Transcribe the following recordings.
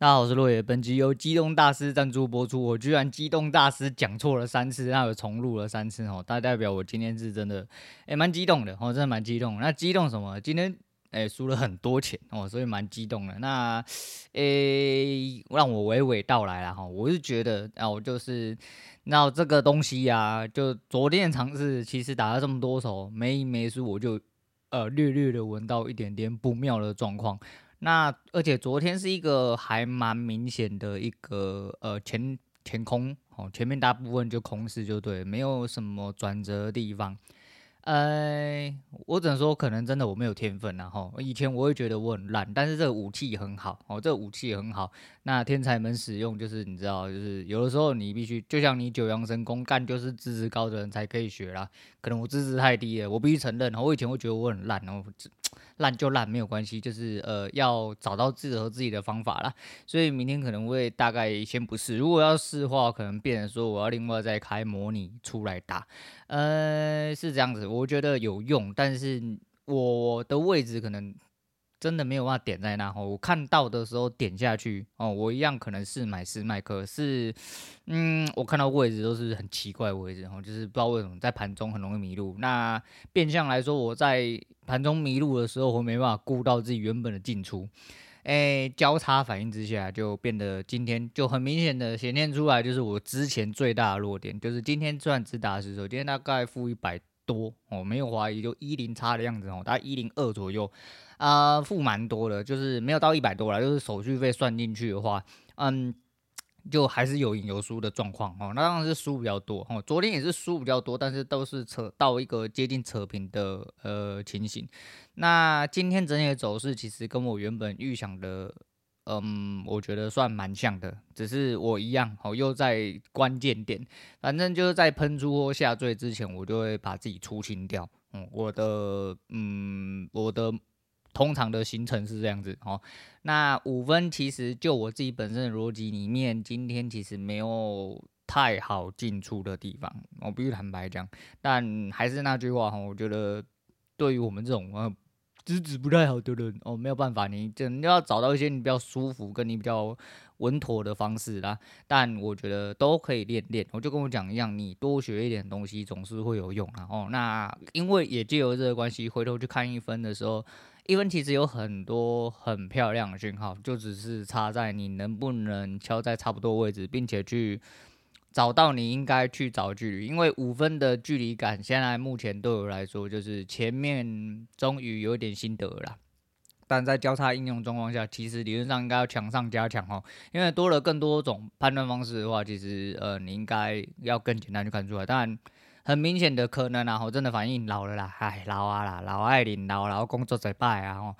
大家好，我是洛野。本集由机动大师赞助播出。我居然机动大师讲错了三次，然后重录了三次哦，大代表我今天是真的诶蛮激动的哦，真的蛮激动。那激动什么？今天诶输了很多钱哦，所以蛮激动的。那诶让我娓娓道来了哈，我是觉得啊，我就是那这个东西呀、啊，就昨天尝试，其实打了这么多手没赢没输，我就呃略略的闻到一点点不妙的状况。那而且昨天是一个还蛮明显的一个呃前前空哦，前面大部分就空势就对，没有什么转折的地方。呃，我只能说，可能真的我没有天分然后以前我会觉得我很烂，但是这个武器很好哦，这个武器很好。那天才们使用，就是你知道，就是有的时候你必须，就像你九阳神功干，就是资质高的人才可以学啦。可能我资质太低了，我必须承认。我以前会觉得我很烂，然后烂就烂没有关系，就是呃要找到适合自己的方法啦。所以明天可能会大概先不试，如果要试的话，可能变成说我要另外再开模拟出来打。呃，是这样子，我觉得有用，但是我的位置可能真的没有办法点在那。我看到的时候点下去哦，我一样可能是买是卖，可是，嗯，我看到位置都是很奇怪的位置，然后，就是不知道为什么在盘中很容易迷路。那变相来说，我在盘中迷路的时候，我没办法顾到自己原本的进出。诶、交叉反应之下，就变得今天就很明显的显现出来，就是我之前最大的弱点，就是今天虽然只打十手，今天大概负一百多哦，没有怀疑就一零差的样子哦，大概一零二左右啊，负、蛮多的，就是没有到一百多了，就是手续费算进去的话，嗯。就还是有赢有输的状况哦，那当然是输比较多哦。昨天也是输比较多，但是都是扯到一个接近扯平的呃情形。那今天整体的走势其实跟我原本预想的，嗯，我觉得算蛮像的，只是我一样哦，又在关键点，反正就是在喷出或下坠之前，我就会把自己出清掉。嗯，我的嗯，我的。通常的行程是这样子哦，那五分其实就我自己本身的逻辑里面，今天其实没有太好进出的地方，我必须坦白讲。但还是那句话哈，我觉得对于我们这种呃资质不太好的人哦，没有办法，你真要找到一些你比较舒服、跟你比较稳妥的方式啦。但我觉得都可以练练，我就跟我讲一样，你多学一点东西总是会有用啊。哦，那因为也借由这个关系，回头去看一分的时候。一分其实有很多很漂亮的讯号，就只是差在你能不能敲在差不多位置，并且去找到你应该去找距离。因为五分的距离感，现在目前对我来说，就是前面终于有点心得了。但在交叉应用状况下，其实理论上应该要强上加强哦，因为多了更多种判断方式的话，其实呃你应该要更简单去看出来。当然。很明显的可能啊，我真的反应老了啦，哎，老啊啦，老爱领老，然后工作在败啊，吼，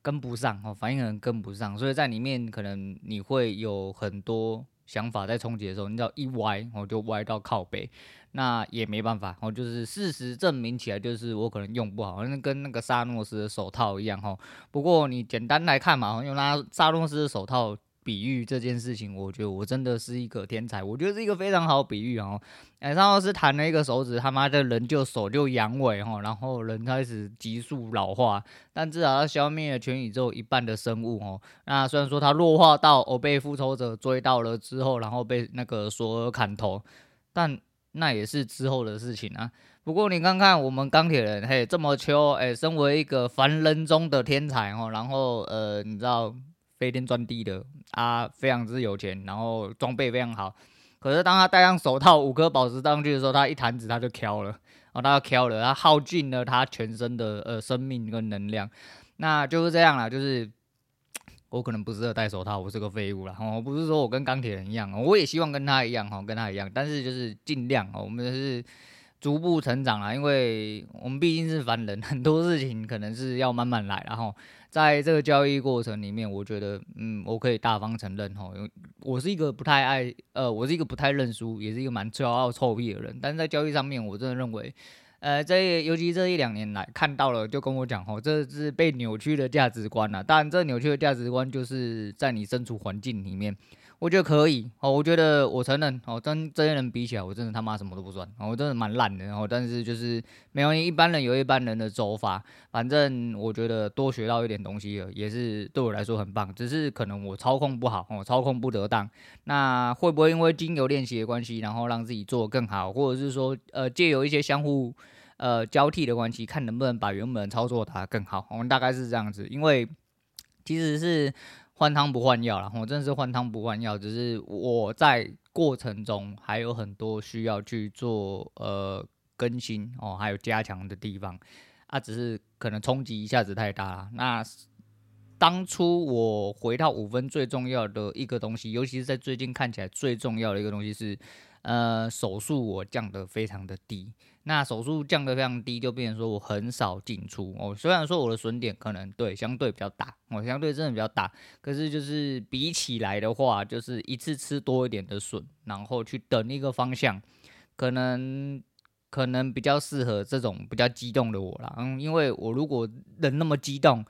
跟不上，哦，反应可能跟不上，所以在里面可能你会有很多想法在冲击的时候，你只要一歪，我就歪到靠北，那也没办法，哦，就是事实证明起来，就是我可能用不好，那跟那个萨诺斯的手套一样，吼，不过你简单来看嘛，用那萨诺斯的手套。比喻这件事情，我觉得我真的是一个天才，我觉得是一个非常好比喻哦。哎，上老师弹了一个手指，他妈的人就手就阳痿哈，然后人开始急速老化，但至少他消灭了全宇宙一半的生物哦。那虽然说他弱化到我被复仇者追到了之后，然后被那个索尔砍头，但那也是之后的事情啊。不过你看看我们钢铁人，嘿，这么秋，哎，身为一个凡人中的天才哦，然后呃，你知道。飞天钻地的啊，非常之有钱，然后装备非常好。可是当他戴上手套，五颗宝石上去的时候，他一弹指他就飘了，然后他就飘了，他耗尽了他全身的呃生命跟能量。那就是这样啦，就是 我可能不适合戴手套，我是个废物啦。我不是说我跟钢铁人一样，我也希望跟他一样哈，跟他一样，但是就是尽量，我们是逐步成长啦，因为我们毕竟是凡人，很多事情可能是要慢慢来，然后。在这个交易过程里面，我觉得，嗯，我可以大方承认哈，因为我是一个不太爱，呃，我是一个不太认输，也是一个蛮骄傲臭屁的人。但是在交易上面，我真的认为，呃，这尤其这一两年来看到了，就跟我讲哦，这是被扭曲的价值观了。当然，这扭曲的价值观就是在你身处环境里面。我觉得可以哦，我觉得我承认哦，跟这些人比起来，我真的他妈什么都不算，我真的蛮烂的。然后，但是就是没有一般人有一般人的走法，反正我觉得多学到一点东西了，也是对我来说很棒。只是可能我操控不好，哦操控不得当。那会不会因为经由练习的关系，然后让自己做得更好，或者是说呃借由一些相互呃交替的关系，看能不能把原本的操作打得更好？我们大概是这样子，因为其实是。换汤不换药了，我真的是换汤不换药，只是我在过程中还有很多需要去做呃更新哦，还有加强的地方啊，只是可能冲击一下子太大了。那当初我回到五分最重要的一个东西，尤其是在最近看起来最重要的一个东西是，呃，手速我降得非常的低。那手速降得非常低，就变成说我很少进出哦。虽然说我的损点可能对相对比较大，我、哦、相对真的比较大，可是就是比起来的话，就是一次吃多一点的损，然后去等一个方向，可能可能比较适合这种比较激动的我啦。嗯，因为我如果人那么激动。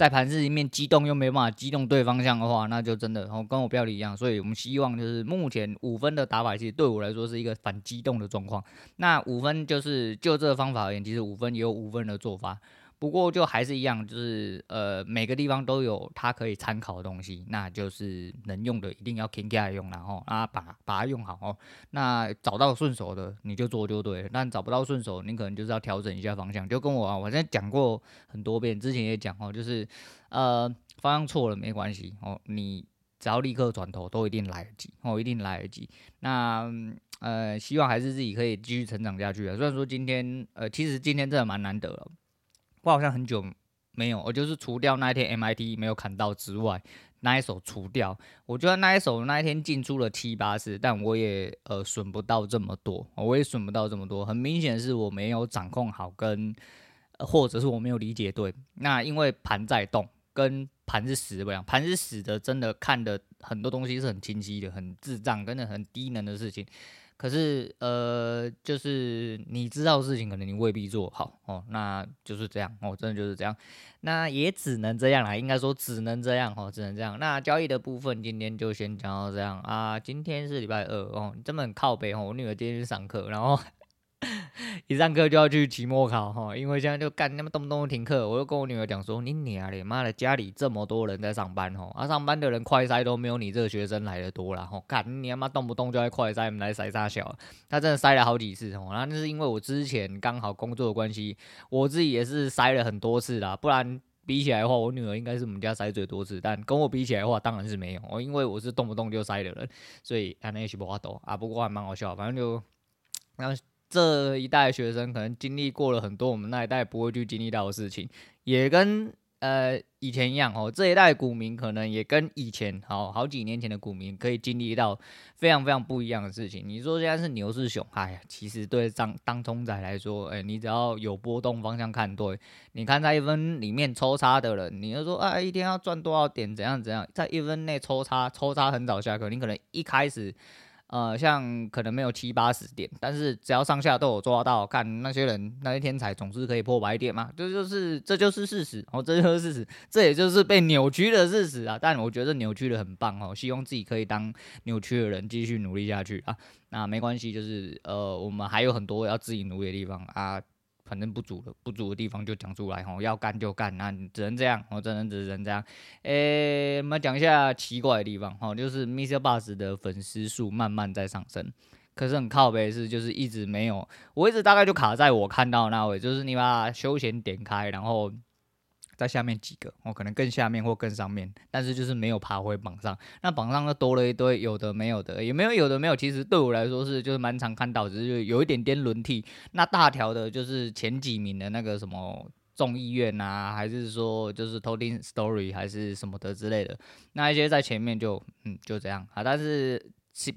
在盘子里面激动又没办法激动对方向的话，那就真的哦跟我标题一样。所以我们希望就是目前五分的打法，其实对我来说是一个反激动的状况。那五分就是就这个方法而言，其实五分也有五分的做法。不过就还是一样，就是呃每个地方都有它可以参考的东西，那就是能用的一定要停下来用，然后啊把把它用好哦。那找到顺手的你就做就对了，但找不到顺手，你可能就是要调整一下方向。就跟我啊，我现在讲过很多遍，之前也讲哦，就是呃方向错了没关系哦，你只要立刻转头都一定来得及哦，一定来得及。那呃希望还是自己可以继续成长下去啊。虽然说今天呃其实今天真的蛮难得了。我好像很久没有，我就是除掉那一天 MIT 没有砍到之外，那一手除掉，我觉得那一手那一天进出了七八次，但我也呃损不到这么多，我也损不到这么多。很明显是我没有掌控好跟，或者是我没有理解对。那因为盘在动，跟盘是死不一样，盘是死的，真的看的很多东西是很清晰的，很智障，真的很低能的事情。可是，呃，就是你知道的事情，可能你未必做好哦，那就是这样哦，真的就是这样，那也只能这样啦，应该说只能这样哦，只能这样。那交易的部分今天就先讲到这样啊，今天是礼拜二哦，你这么靠背哦，我女儿今天去上课，然后。一上课就要去期末考哈，因为现在就干那么动不动就停课，我就跟我女儿讲说：“你娘嘞，妈的，家里这么多人在上班哈，啊上班的人快筛都没有你这个学生来的多了哈，干你他妈动不动就在快筛，我们来筛啥小？他真的筛了好几次哦，那是因为我之前刚好工作的关系，我自己也是筛了很多次啦，不然比起来的话，我女儿应该是我们家筛最多次，但跟我比起来的话，当然是没有哦，因为我是动不动就筛的人，所以还能一起不花抖啊，不过还蛮好笑，反正就然后。这一代学生可能经历过了很多我们那一代不会去经历到的事情，也跟呃以前一样哦。这一代股民可能也跟以前好好几年前的股民可以经历到非常非常不一样的事情。你说现在是牛是熊？哎呀，其实对当当冲仔来说，哎，你只要有波动方向看对，你看在一分里面抽插的人，你就说啊，一天要赚多少点，怎样怎样，在一分内抽插，抽插很早下课，你可能一开始。呃，像可能没有七八十点，但是只要上下都有抓到，看那些人那些天才总是可以破百点嘛，这就是这就是事实哦，这就是事实，这也就是被扭曲的事实啊。但我觉得扭曲的很棒哦，希望自己可以当扭曲的人，继续努力下去啊。那没关系，就是呃，我们还有很多要自己努力的地方啊。反正不足的不足的地方就讲出来吼，要干就干，那你只能这样，我只能只能这样。诶、我们讲一下奇怪的地方哈，就是 Mr. Bus 的粉丝数慢慢在上升，可是很靠北是就是一直没有，我一直大概就卡在我看到那位，就是你把休闲点开，然后。在下面几个，我可能更下面或更上面，但是就是没有爬回榜上。那榜上又多了一堆有的没有的，也没有有的没有。其实对我来说是就是蛮常看到，只是有一点点轮替。那大条的就是前几名的那个什么众议院啊，还是说就是偷听 Story 还是什么的之类的，那一些在前面就嗯就这样啊，但是。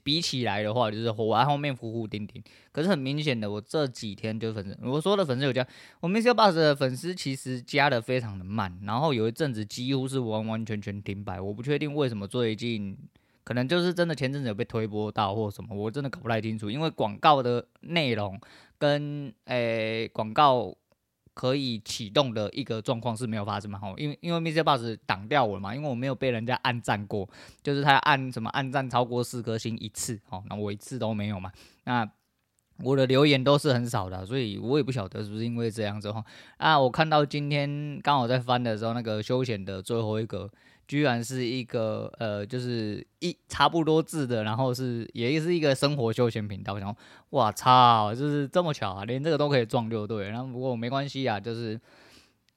比起来的话，就是我在后面浮浮丁丁。可是很明显的，我这几天就粉丝，我说的粉丝有加，我 MixerBox 的粉丝其实加的非常的慢，然后有一阵子几乎是完完全全停摆。我不确定为什么最近可能就是真的前阵子有被推播到或什么，我真的搞不太清楚，因为广告的内容跟诶广告。可以启动的一个状况是没有发生嘛？吼，因为因为 Mister Boss 挡掉我了嘛，因为我没有被人家暗赞过，就是他暗什么暗赞超过四颗星一次，哦，那我一次都没有嘛。那我的留言都是很少的，所以我也不晓得是不是因为这样子哈。啊，我看到今天刚好在翻的时候，那个休闲的最后一个。居然是一个呃，就是一差不多字的，然后是也是一个生活休闲频道。然后，哇操，就是这么巧啊，连这个都可以撞就对。然后不过没关系啊，就是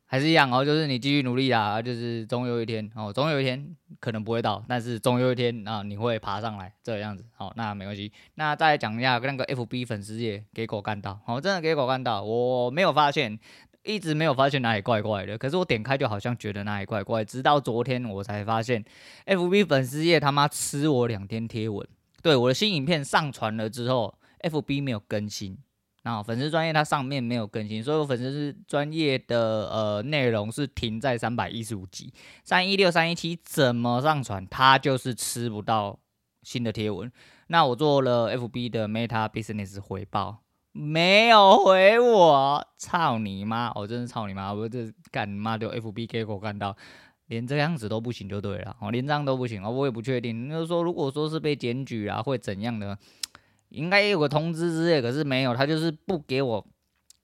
还是一样哦，就是你继续努力啊，就是总有一天哦，总有一天可能不会到，但是总有一天啊，你会爬上来这样子。好，那没关系。那再讲一下那个 FB 粉丝页给狗干到，好，真的给狗干到，我没有发现。一直没有发现哪里怪怪的，可是我点开就好像觉得哪里怪怪，直到昨天我才发现，FB 粉丝页他妈吃我两天贴文，对，我的新影片上传了之后，FB 没有更新，然后粉丝专业它上面没有更新，所以我粉丝是专业的呃内容是停在三百一十五集，三一六三一七怎么上传，它就是吃不到新的贴文，那我做了 FB 的 Meta Business 回报。没有回我，操你妈！我真是操你妈！我这干你妈就 FB 给我干到，连这样子都不行就对了，哦，连这样都不行哦，我也不确定。就是说，如果说是被检举啊，会怎样的？应该也有个通知之类，可是没有，他就是不给我。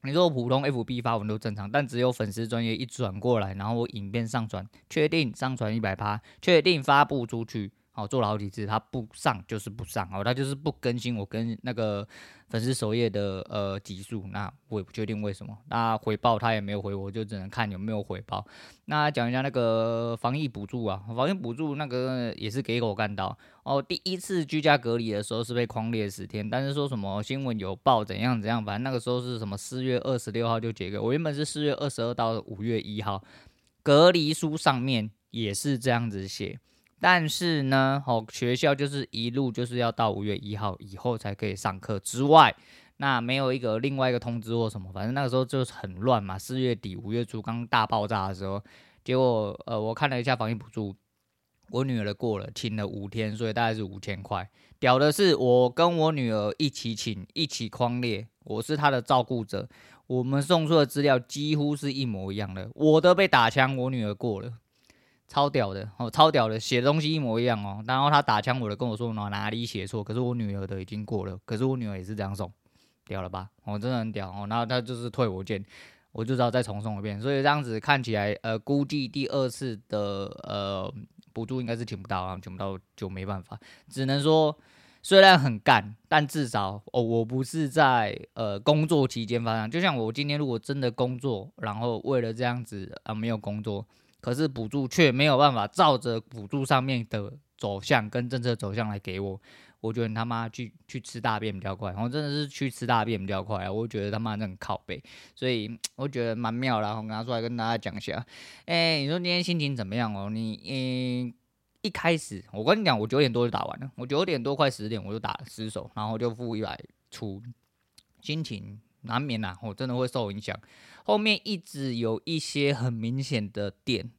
你说普通 FB 发文都正常，但只有粉丝专业一转过来，然后我影片上传，确定上传一百趴，确定发布出去。好，做了好几次，他不上就是不上，哦，他就是不更新我跟那个粉丝首页的呃集数，那我也不确定为什么。那回报他也没有回我，就只能看有没有回报。那讲一下那个防疫补助啊，防疫补助那个也是给我干到哦。第一次居家隔离的时候是被匡列十天，但是说什么新闻有报怎样怎样，反正那个时候是什么四月二十六号就解给我，原本是四月二十二到五月一号，隔离书上面也是这样子写。但是呢，哦，学校就是一路就是要到五月一号以后才可以上课之外，那没有一个另外一个通知或什么，反正那个时候就是很乱嘛。四月底五月初刚大爆炸的时候，结果呃，我看了一下防疫补助，我女儿的过了，请了五天，所以大概是五千块。屌的是，我跟我女儿一起请，一起框列，我是她的照顾者，我们送出的资料几乎是一模一样的，我的被打枪，我女儿过了。超屌的哦，超屌的，写的东西一模一样哦。然后他打枪我的，跟我说哪哪里写错，可是我女儿的已经过了，可是我女儿也是这样送，屌了吧？哦，真的很屌哦。然后他就是退我件，我就知道再重送一遍。所以这样子看起来，呃，估计第二次的呃补助应该是请不到啊，请不到就没办法，只能说虽然很干，但至少哦，我不是在呃工作期间发生。就像我今天如果真的工作，然后为了这样子啊没有工作。可是补助却没有办法照着补助上面的走向跟政策走向来给我，我觉得他妈去去吃大便比较快，我真的是去吃大便比较快啊！我觉得他妈那很靠背，所以我觉得蛮妙的，我拿出来跟大家讲一下。哎、你说今天心情怎么样哦？你嗯，一开始我跟你讲，我九点多就打完了，我九点多快十点我就打了失手，然后就负一百出，心情难免呐，我真的会受影响。后面一直有一些很明显的点，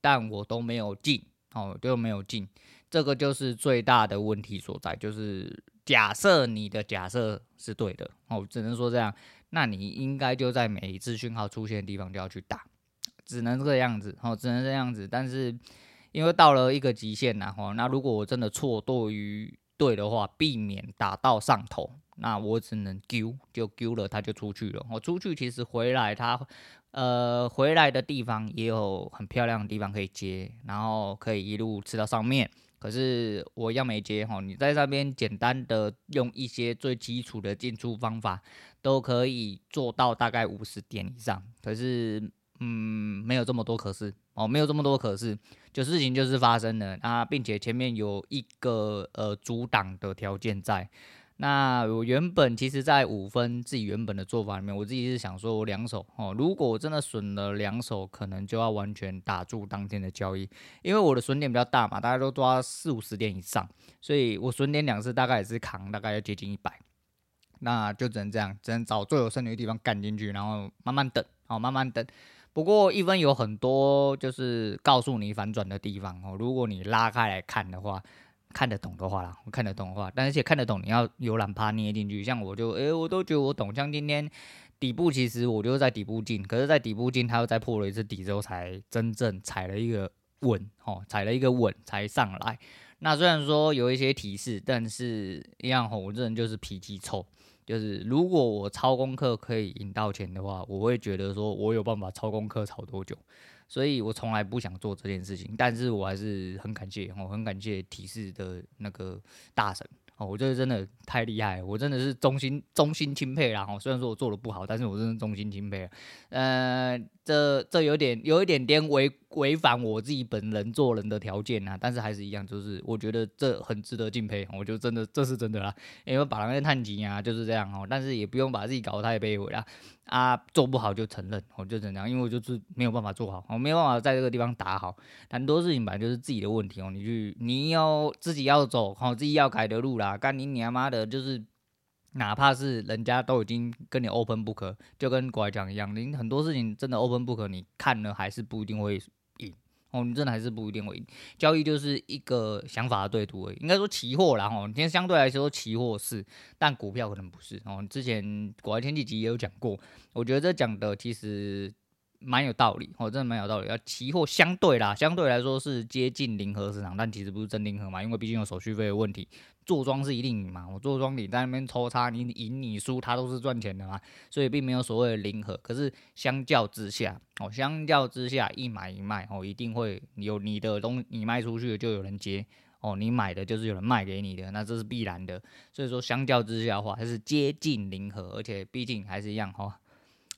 但我都没有进，哦，都没有进，这个就是最大的问题所在。就是假设你的假设是对的，哦，只能说这样，那你应该就在每一次讯号出现的地方就要去打，只能这个样子，哦，只能这样子。但是因为到了一个极限呐，哦，那如果我真的错多于对的话，避免打到上头。那我只能丢，就丢了，他就出去了。我出去其实回来，他呃回来的地方也有很漂亮的地方可以接，然后可以一路吃到上面。可是我要没接哈，你在那边简单的用一些最基础的进出方法，都可以做到大概五十点以上。可是嗯，没有这么多可是哦，没有这么多可是，就事情就是发生了啊，并且前面有一个呃阻挡的条件在。那我原本其实，在五分自己原本的做法里面，我自己是想说，我两手哦，如果我真的损了两手，可能就要完全打住当天的交易，因为我的损点比较大嘛，大家都抓四五十点以上，所以我损点两次大概也是扛，大概要接近一百，那就只能这样，只能找最有胜率的地方干进去，然后慢慢等，哦，慢慢等。不过一分有很多就是告诉你反转的地方哦，如果你拉开来看的话。看得懂的话啦，我看得懂的话，但而且看得懂，你要有懒趴捏进去。像我就，诶、我都觉得我懂。像今天底部，其实我就在底部进，可是，在底部进，它又再破了一次底之后，才真正踩了一个稳，哦，踩了一个稳才上来。那虽然说有一些提示，但是一样吼，我这人就是脾气臭，就是如果我抄功课可以赢到钱的话，我会觉得说我有办法抄功课抄多久。所以我从来不想做这件事情，但是我还是很感谢，我很感谢提示的那个大神。哦，我觉得真的太厉害，我真的是衷心衷心钦佩啦！哦，虽然说我做的不好，但是我真的衷心钦佩。呃，这这有点有一点点违违反我自己本人做人的条件啊，但是还是一样，就是我觉得这很值得敬佩。我就真的这是真的啦，因为把人家探级啊就是这样哦，但是也不用把自己搞得太卑微啦。啊，做不好就承认，我就怎样，因为我就是没有办法做好，我没有办法在这个地方打好。很多事情本来就是自己的问题哦，你去你要自己要走好自己要改的路啦。干你娘妈的，就是哪怕是人家都已经跟你 open book，就跟国外讲一样，你很多事情真的 open book，你看了还是不一定会。哦，你真的还是不一定会赢。交易就是一个想法的对赌，应该说期货啦。哦，今天相对来说期货是，但股票可能不是。哦，之前国外天气集也有讲过，我觉得这讲的其实。蛮有道理，哦，真的蛮有道理。要期货相对啦，相对来说是接近零和市场，但其实不是真零和嘛，因为毕竟有手续费的问题。做庄是一定赢嘛，我做庄你在那边抽插，你赢你输，它都是赚钱的嘛，所以并没有所谓的零和。可是相较之下，哦，相较之下一买一卖，哦，一定会有你的东，你卖出去的就有人接，哦，你买的就是有人卖给你的，那这是必然的。所以说相较之下的话，它是接近零和，而且毕竟还是一样哈。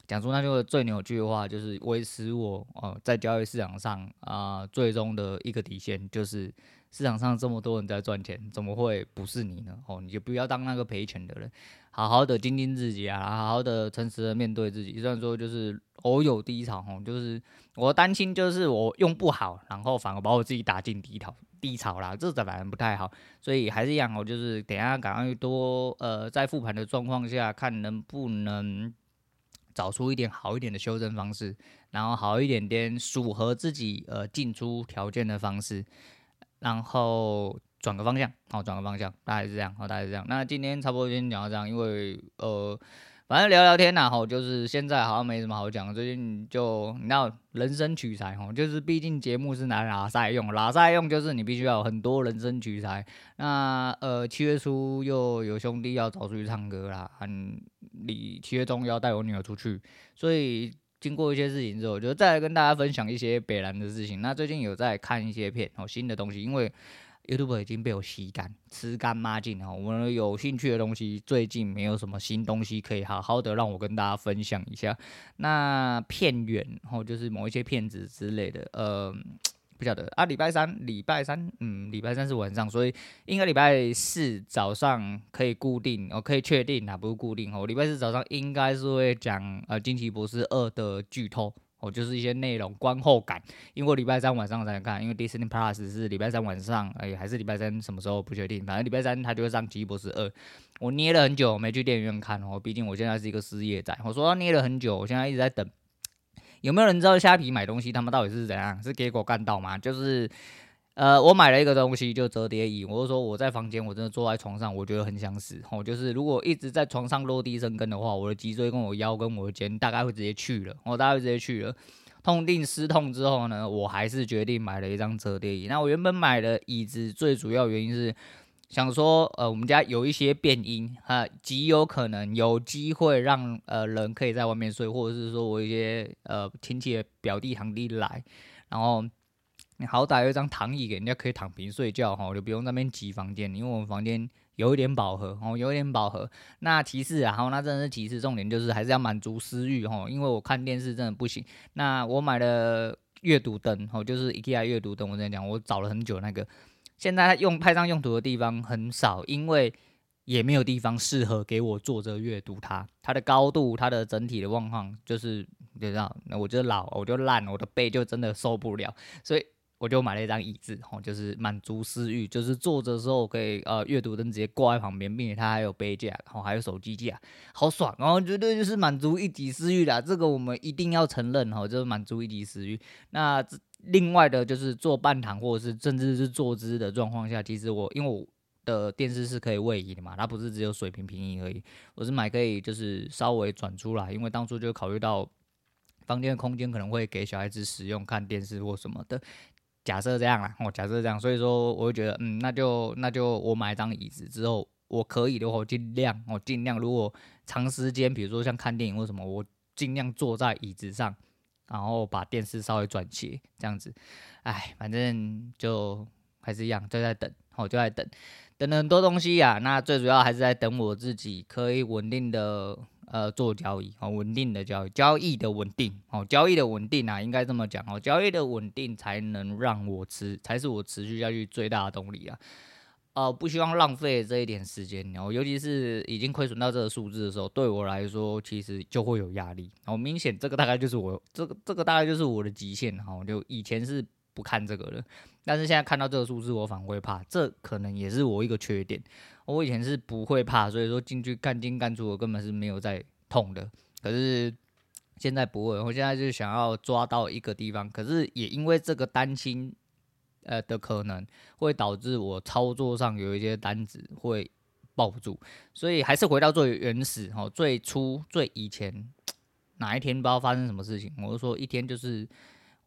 讲出那句最扭曲的话，就是维持我哦在交易市场上啊、最终的一个底线，就是市场上这么多人在赚钱，怎么会不是你呢？哦，你就不要当那个赔钱的人，好好的精进自己啊，好好的诚实的面对自己。虽然说就是偶有低潮，哦，就是我担心就是我用不好，然后反而把我自己打进低潮低潮啦，这反而不太好。所以还是一样，哦就是等下赶快多呃在复盘的状况下看能不能。找出一点好一点的修正方式，然后好一点点符合自己呃进出条件的方式，然后转个方向，好转个方向，大概是这样，好大概是这样。那今天差不多先讲到这样，因为呃。反正聊聊天呐，吼，就是现在好像没什么好讲。最近就你知道，人生取材，吼，就是毕竟节目是拿拉赛用，拉赛用就是你必须要有很多人生取材。那呃，七月初又有兄弟要找出去唱歌啦，嗯，你七月中要带我女儿出去，所以经过一些事情之后，就再来跟大家分享一些北兰的事情。那最近有在看一些片，哦，新的东西，因为。YouTube 已经被我吸干、吃干抹净了。我们有兴趣的东西，最近没有什么新东西可以好好的让我跟大家分享一下。那片源，然后就是某一些片子之类的，呃，不晓得啊。礼拜三，礼拜三，嗯，礼拜三是晚上，所以应该礼拜四早上可以固定，我可以确定啊，不是固定哦。礼拜四早上应该是会讲呃《惊奇博士二》的剧透。哦，就是一些内容观后感，因为我礼拜三晚上才能看，因为 Disney Plus 是礼拜三晚上，哎，还是礼拜三什么时候不确定，反正礼拜三他就会上《奇异博士二》。我捏了很久，没去电影院看哦，毕竟我现在是一个失业仔。我说他捏了很久，我现在一直在等，有没有人知道虾皮买东西他们到底是怎样？是给狗干到吗？就是。呃，我买了一个东西，就折叠椅。我就说我在房间，我真的坐在床上，我觉得很想死。哦，就是如果一直在床上落地生根的话，我的脊椎跟我腰跟我的肩大概会直接去了，我大概会直接去了。痛定思痛之后呢，我还是决定买了一张折叠椅。那我原本买的椅子最主要原因是想说，呃，我们家有一些变音，啊，极有可能有机会让呃人可以在外面睡，或者是说我一些呃亲戚表弟堂弟来，然后。你好歹有一张躺椅给人家可以躺平睡觉哈，就不用那边挤房间，因为我们房间有一点饱和哦，有一点饱和。那其次啊，好，那真的是其次，重点就是还是要满足私欲哈，因为我看电视真的不行。那我买了阅读灯哦，就是 IKEA 阅读灯，我跟你讲，我找了很久那个，现在用派上用途的地方很少，因为也没有地方适合给我坐着阅读它，它的高度，它的整体的状况，就是你知道，那我就老，我就烂，我的背就真的受不了，所以。我就买了一张椅子，吼，就是满足私欲，就是坐着的时候可以呃阅读灯直接挂在旁边，并且它还有杯架，然后还有手机架，好爽哦，绝对就是满足一己私欲啦。这个我们一定要承认，吼，就是满足一己私欲。那另外的就是坐半躺或者是甚至是坐姿的状况下，其实我因为我的电视是可以位移的嘛，它不是只有水平平移而已，我是买可以就是稍微转出来，因为当初就考虑到房间的空间可能会给小孩子使用看电视或什么的。假设这样啦，哦，假设这样，所以说我会觉得，嗯，那就那就我买一张椅子之后，我可以的话，我尽量，我尽量，如果长时间，比如说像看电影或什么，我尽量坐在椅子上，然后把电视稍微转斜，这样子，哎，反正就还是一样，就在等，我就在等，等了很多东西呀，那最主要还是在等我自己可以稳定的。呃，做交易哦，稳定的交易，交易的稳定哦，交易的稳定啊，应该这么讲哦，交易的稳定才能让我持，才是我持续下去最大的动力啊。呃，不希望浪费这一点时间然哦，尤其是已经亏损到这个数字的时候，对我来说其实就会有压力。哦，明显这个大概就是我这个这个大概就是我的极限哈，就以前是不看这个了，但是现在看到这个数字，我反而会怕，这可能也是我一个缺点。我以前是不会怕，所以说进去干进干出，我根本是没有在痛的。可是现在不会，我现在就想要抓到一个地方，可是也因为这个担心，呃的可能会导致我操作上有一些单子会抱不住，所以还是回到最原始哈，最初最以前 哪一天不知道发生什么事情，我就说一天就是。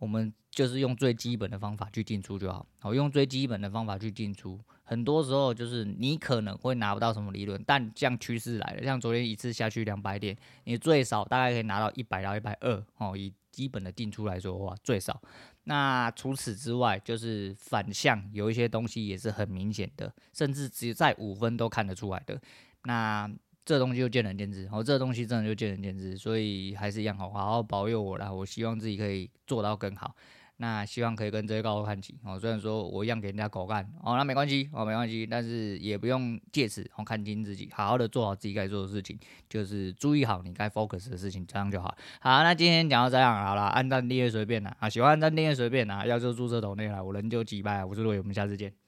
我们就是用最基本的方法去进出就好，好，用最基本的方法去进出。很多时候就是你可能会拿不到什么利润，但像趋势来了，像昨天一次下去两百点，你最少大概可以拿到一百到一百二哦。以基本的进出来说的话，最少。那除此之外，就是反向有一些东西也是很明显的，甚至只在五分都看得出来的。那这东西就见仁见智，哦，这东西真的就见仁见智，所以还是一样，好好好保佑我啦，我希望自己可以做到更好。那希望可以跟这些高手看齐，哦，虽然说我一样给人家狗干，哦，那没关系，哦，没关系，但是也不用借此哦看清自己，好好的做好自己该做的事情，就是注意好你该 focus 的事情，这样就好。好，那今天讲到这样好了，按赞订阅随便啦，啊，喜欢按赞订阅随便啦，要就注册抖内啦，我人就几百，我是罗伟，我们下次见。